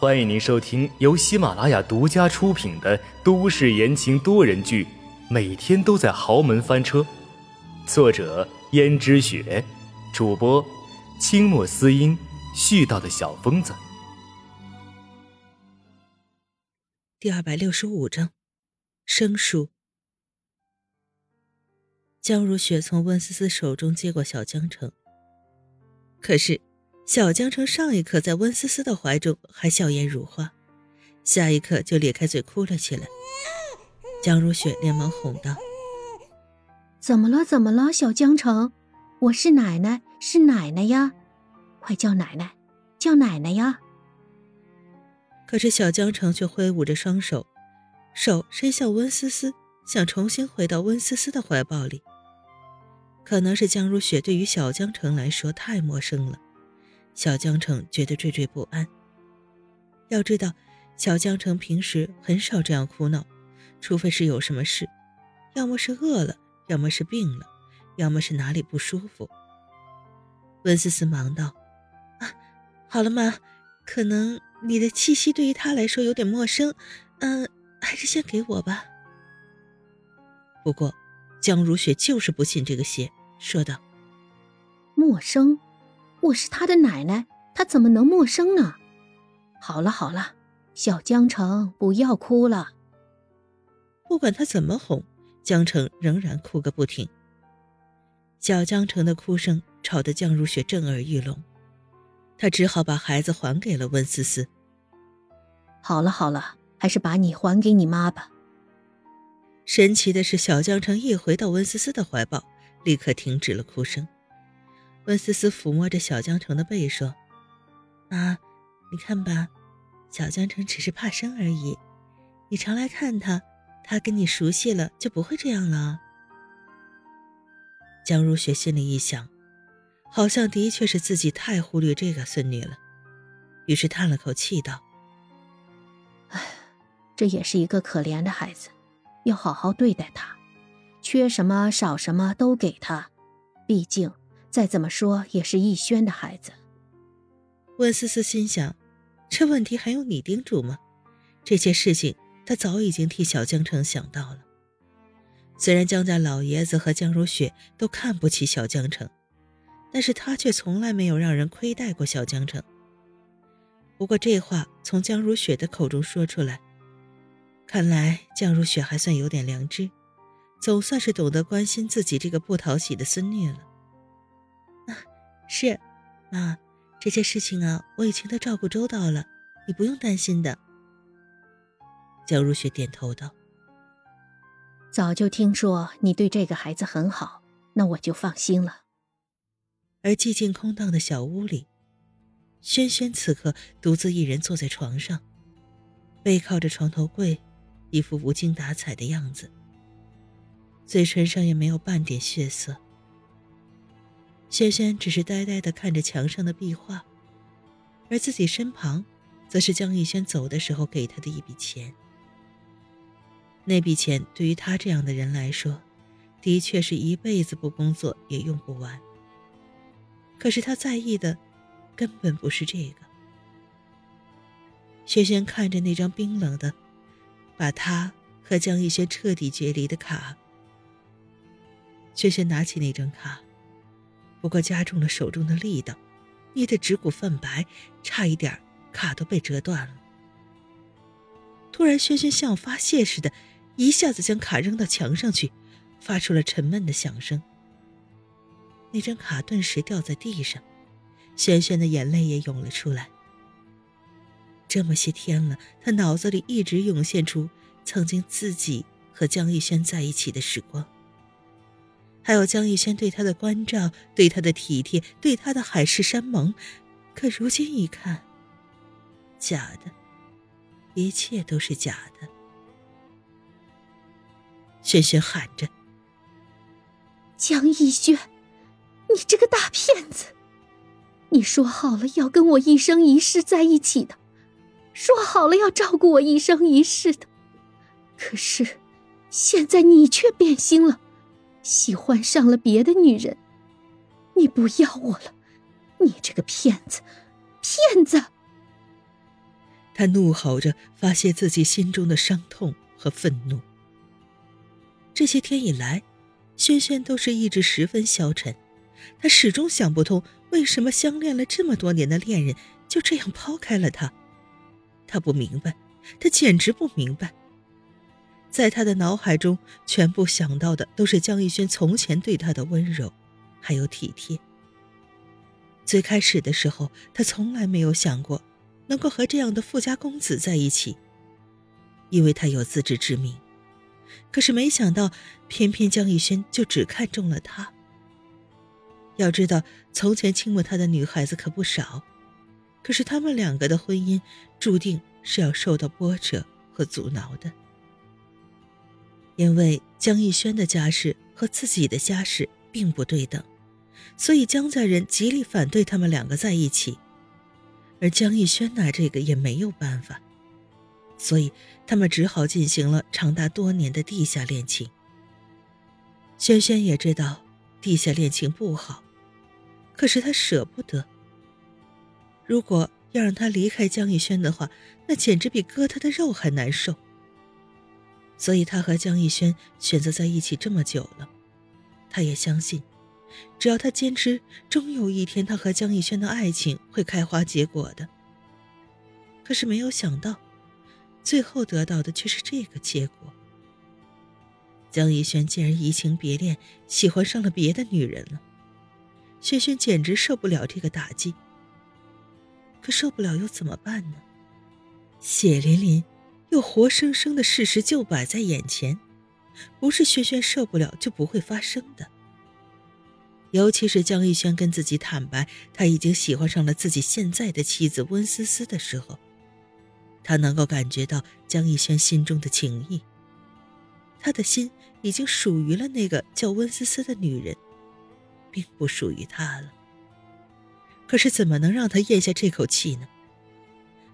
欢迎您收听由喜马拉雅独家出品的都市言情多人剧《每天都在豪门翻车》，作者：胭脂雪，主播：清墨思音，絮叨的小疯子。第二百六十五章，生疏。江如雪从温思思手中接过小江城，可是。小江城上一刻在温思思的怀中还笑颜如花，下一刻就咧开嘴哭了起来。江如雪连忙哄道：“怎么了？怎么了？小江城，我是奶奶，是奶奶呀，快叫奶奶，叫奶奶呀！”可是小江城却挥舞着双手，手伸向温思思，想重新回到温思思的怀抱里。可能是江如雪对于小江城来说太陌生了。小江城觉得惴惴不安。要知道，小江城平时很少这样哭闹，除非是有什么事，要么是饿了，要么是病了，要么是哪里不舒服。温思思忙道：“啊，好了妈，可能你的气息对于他来说有点陌生，嗯，还是先给我吧。”不过，江如雪就是不信这个邪，说道：“陌生。”我是他的奶奶，他怎么能陌生呢？好了好了，小江城不要哭了。不管他怎么哄，江城仍然哭个不停。小江城的哭声吵得江如雪震耳欲聋，他只好把孩子还给了温思思。好了好了，还是把你还给你妈吧。神奇的是，小江城一回到温思思的怀抱，立刻停止了哭声。温思思抚摸着小江城的背，说：“妈，你看吧，小江城只是怕生而已。你常来看他，他跟你熟悉了，就不会这样了。”江如雪心里一想，好像的确是自己太忽略这个孙女了，于是叹了口气道：“哎，这也是一个可怜的孩子，要好好对待他，缺什么少什么都给他，毕竟……”再怎么说也是逸轩的孩子。温思思心想，这问题还用你叮嘱吗？这些事情他早已经替小江城想到了。虽然江家老爷子和江如雪都看不起小江城，但是他却从来没有让人亏待过小江城。不过这话从江如雪的口中说出来，看来江如雪还算有点良知，总算是懂得关心自己这个不讨喜的孙女了。是，妈，这些事情啊，我已经都照顾周到了，你不用担心的。江如雪点头道：“早就听说你对这个孩子很好，那我就放心了。”而寂静空荡的小屋里，轩轩此刻独自一人坐在床上，背靠着床头柜，一副无精打采的样子，嘴唇上也没有半点血色。轩轩只是呆呆地看着墙上的壁画，而自己身旁，则是江逸轩走的时候给他的一笔钱。那笔钱对于他这样的人来说，的确是一辈子不工作也用不完。可是他在意的，根本不是这个。轩轩看着那张冰冷的，把他和江逸轩彻底决离的卡。轩轩拿起那张卡。不过加重了手中的力道，捏得指骨泛白，差一点卡都被折断了。突然，轩轩像发泄似的，一下子将卡扔到墙上去，发出了沉闷的响声。那张卡顿时掉在地上，轩轩的眼泪也涌了出来。这么些天了，他脑子里一直涌现出曾经自己和江逸轩在一起的时光。还有江逸轩对他的关照，对他的体贴，对他的海誓山盟，可如今一看，假的，一切都是假的。轩轩喊着：“江逸轩，你这个大骗子！你说好了要跟我一生一世在一起的，说好了要照顾我一生一世的，可是现在你却变心了。”喜欢上了别的女人，你不要我了，你这个骗子，骗子！他怒吼着发泄自己心中的伤痛和愤怒。这些天以来，轩轩都是意志十分消沉，他始终想不通为什么相恋了这么多年的恋人就这样抛开了他。他不明白，他简直不明白。在他的脑海中，全部想到的都是江逸轩从前对他的温柔，还有体贴。最开始的时候，他从来没有想过能够和这样的富家公子在一起，因为他有自知之明。可是没想到，偏偏江逸轩就只看中了他。要知道，从前亲吻他的女孩子可不少，可是他们两个的婚姻注定是要受到波折和阻挠的，因为江逸轩的家世和自己的家世并不对等。所以江家人极力反对他们两个在一起，而江逸轩拿这个也没有办法，所以他们只好进行了长达多年的地下恋情。轩轩也知道地下恋情不好，可是他舍不得。如果要让他离开江逸轩的话，那简直比割他的肉还难受。所以他和江逸轩选择在一起这么久了，他也相信。只要他坚持，终有一天他和江逸轩的爱情会开花结果的。可是没有想到，最后得到的却是这个结果。江逸轩竟然移情别恋，喜欢上了别的女人了。轩轩简直受不了这个打击。可受不了又怎么办呢？血淋淋又活生生的事实就摆在眼前，不是轩轩受不了就不会发生的。尤其是江逸轩跟自己坦白他已经喜欢上了自己现在的妻子温思思的时候，他能够感觉到江逸轩心中的情谊。他的心已经属于了那个叫温思思的女人，并不属于他了。可是怎么能让他咽下这口气呢？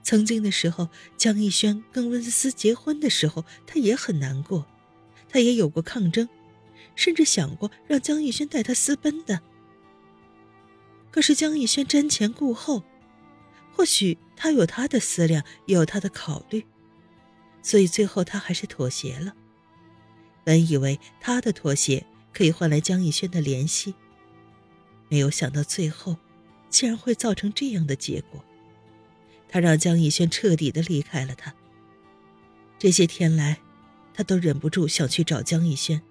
曾经的时候，江逸轩跟温思思结婚的时候，他也很难过，他也有过抗争。甚至想过让江逸轩带他私奔的，可是江逸轩瞻前顾后，或许他有他的思量，也有他的考虑，所以最后他还是妥协了。本以为他的妥协可以换来江逸轩的怜惜，没有想到最后竟然会造成这样的结果。他让江逸轩彻底的离开了他。这些天来，他都忍不住想去找江逸轩。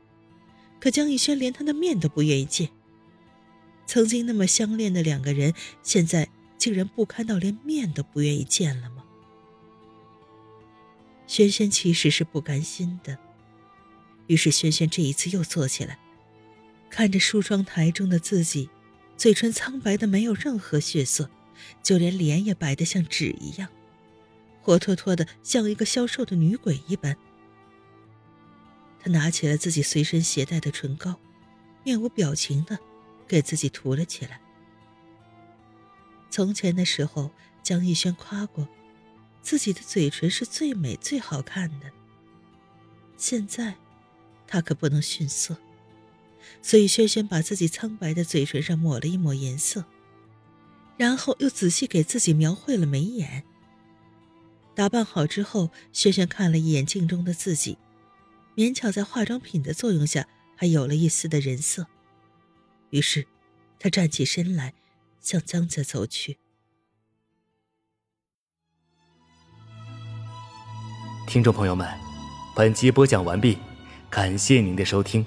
可江逸轩连他的面都不愿意见。曾经那么相恋的两个人，现在竟然不堪到连面都不愿意见了吗？轩轩其实是不甘心的，于是轩轩这一次又坐起来，看着梳妆台中的自己，嘴唇苍白的没有任何血色，就连脸也白得像纸一样，活脱脱的像一个消瘦的女鬼一般。他拿起了自己随身携带的唇膏，面无表情的给自己涂了起来。从前的时候，江逸轩夸过自己的嘴唇是最美最好看的。现在，他可不能逊色，所以轩轩把自己苍白的嘴唇上抹了一抹颜色，然后又仔细给自己描绘了眉眼。打扮好之后，萱萱看了一眼镜中的自己。勉强在化妆品的作用下，还有了一丝的人色。于是，他站起身来，向江家走去。听众朋友们，本集播讲完毕，感谢您的收听。